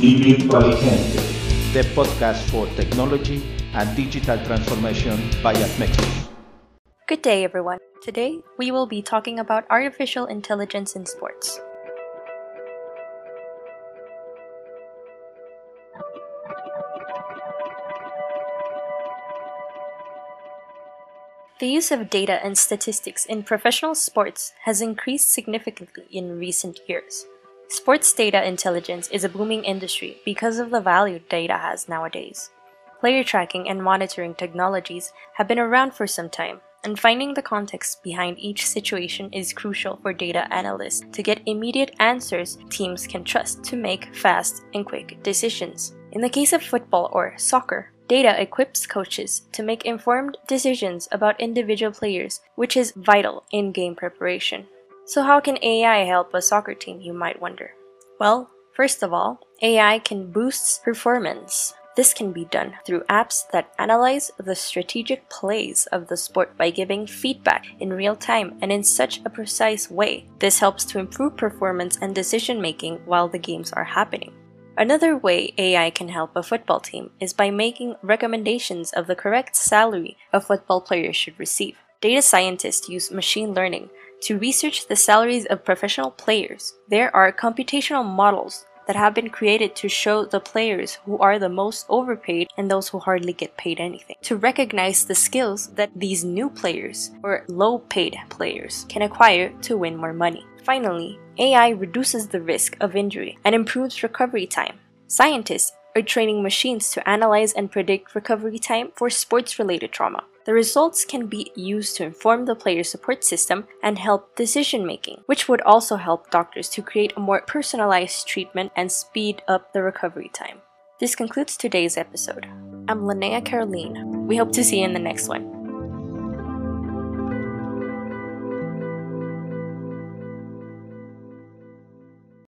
y virtualizante. the podcast for technology and digital transformation by Admexus. Good day, everyone. Today, we will be talking about artificial intelligence in sports. The use of data and statistics in professional sports has increased significantly in recent years. Sports data intelligence is a booming industry because of the value data has nowadays. Player tracking and monitoring technologies have been around for some time, and finding the context behind each situation is crucial for data analysts to get immediate answers teams can trust to make fast and quick decisions. In the case of football or soccer, data equips coaches to make informed decisions about individual players, which is vital in game preparation. So, how can AI help a soccer team, you might wonder? Well, first of all, AI can boost performance. This can be done through apps that analyze the strategic plays of the sport by giving feedback in real time and in such a precise way. This helps to improve performance and decision making while the games are happening. Another way AI can help a football team is by making recommendations of the correct salary a football player should receive. Data scientists use machine learning to research the salaries of professional players. There are computational models that have been created to show the players who are the most overpaid and those who hardly get paid anything. To recognize the skills that these new players or low paid players can acquire to win more money. Finally, AI reduces the risk of injury and improves recovery time. Scientists are training machines to analyze and predict recovery time for sports related trauma. The results can be used to inform the player support system and help decision making, which would also help doctors to create a more personalized treatment and speed up the recovery time. This concludes today's episode. I'm Linnea Caroline. We hope to see you in the next one.